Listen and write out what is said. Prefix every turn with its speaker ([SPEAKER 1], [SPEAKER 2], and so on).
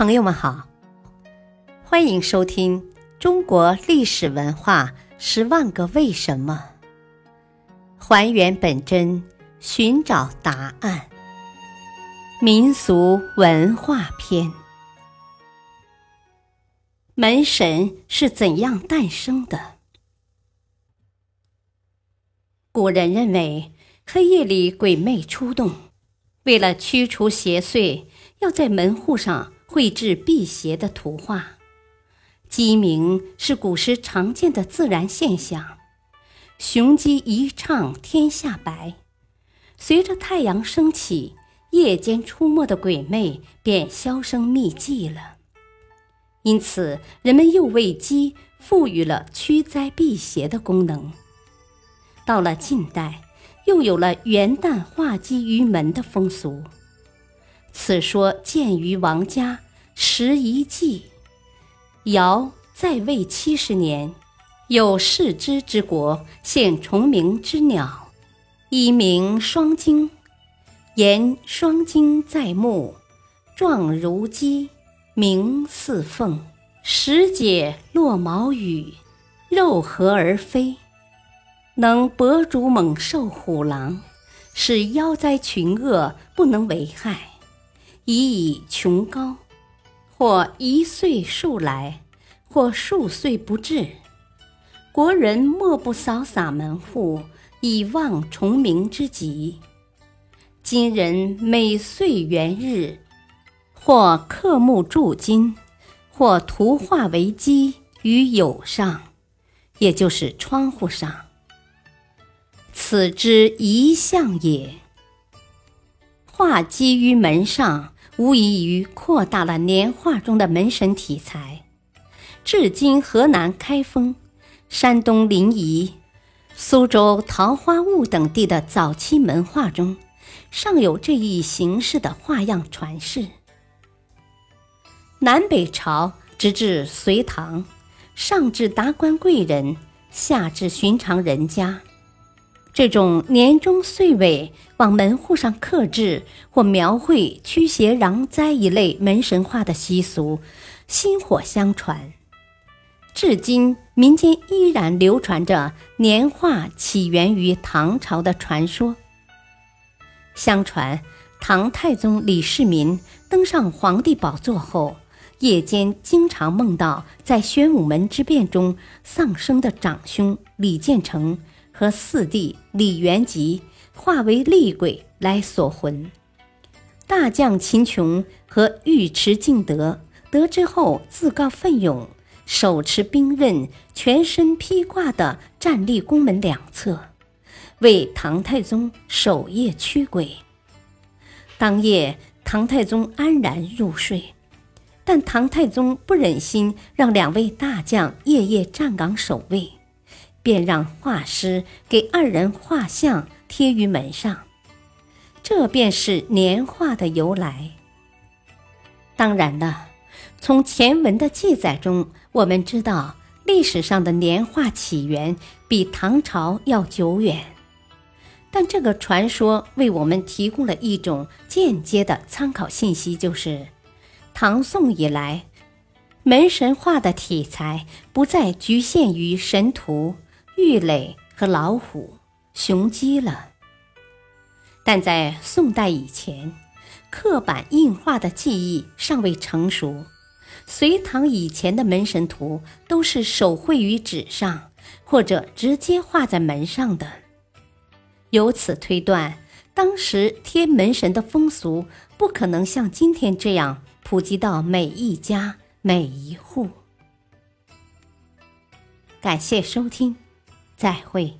[SPEAKER 1] 朋友们好，欢迎收听《中国历史文化十万个为什么》，还原本真，寻找答案。民俗文化篇：门神是怎样诞生的？古人认为，黑夜里鬼魅出动，为了驱除邪祟，要在门户上。绘制辟邪的图画，鸡鸣是古时常见的自然现象。雄鸡一唱天下白，随着太阳升起，夜间出没的鬼魅便销声匿迹了。因此，人们又为鸡赋予了驱灾辟邪的功能。到了近代，又有了元旦画鸡于门的风俗。此说见于王家《拾遗记》。尧在位七十年，有世之之国献重名之鸟，一名双睛，言双睛在目，状如鸡，鸣似凤，时解落毛羽，肉合而飞，能搏逐猛兽虎狼，使妖灾群恶不能为害。以以穷高，或一岁数来，或数岁不至，国人莫不扫洒门户，以望重名之吉。今人每岁元日，或刻木铸金，或图画为鸡于友上，也就是窗户上，此之一象也。画鸡于门上。无异于扩大了年画中的门神题材。至今，河南开封、山东临沂、苏州桃花坞等地的早期门画中，尚有这一形式的画样传世。南北朝直至隋唐，上至达官贵人，下至寻常人家。这种年终岁尾往门户上刻制或描绘驱邪攘灾一类门神画的习俗，薪火相传，至今民间依然流传着年画起源于唐朝的传说。相传，唐太宗李世民登上皇帝宝座后，夜间经常梦到在玄武门之变中丧生的长兄李建成。和四弟李元吉化为厉鬼来锁魂，大将秦琼和尉迟敬德得知后自告奋勇，手持兵刃，全身披挂的站立宫门两侧，为唐太宗守夜驱鬼。当夜，唐太宗安然入睡，但唐太宗不忍心让两位大将夜夜站岗守卫。便让画师给二人画像贴于门上，这便是年画的由来。当然了，从前文的记载中，我们知道历史上的年画起源比唐朝要久远，但这个传说为我们提供了一种间接的参考信息，就是唐宋以来，门神画的题材不再局限于神图。玉垒和老虎、雄鸡了，但在宋代以前，刻板印画的技艺尚未成熟。隋唐以前的门神图都是手绘于纸上，或者直接画在门上的。由此推断，当时贴门神的风俗不可能像今天这样普及到每一家每一户。感谢收听。再会。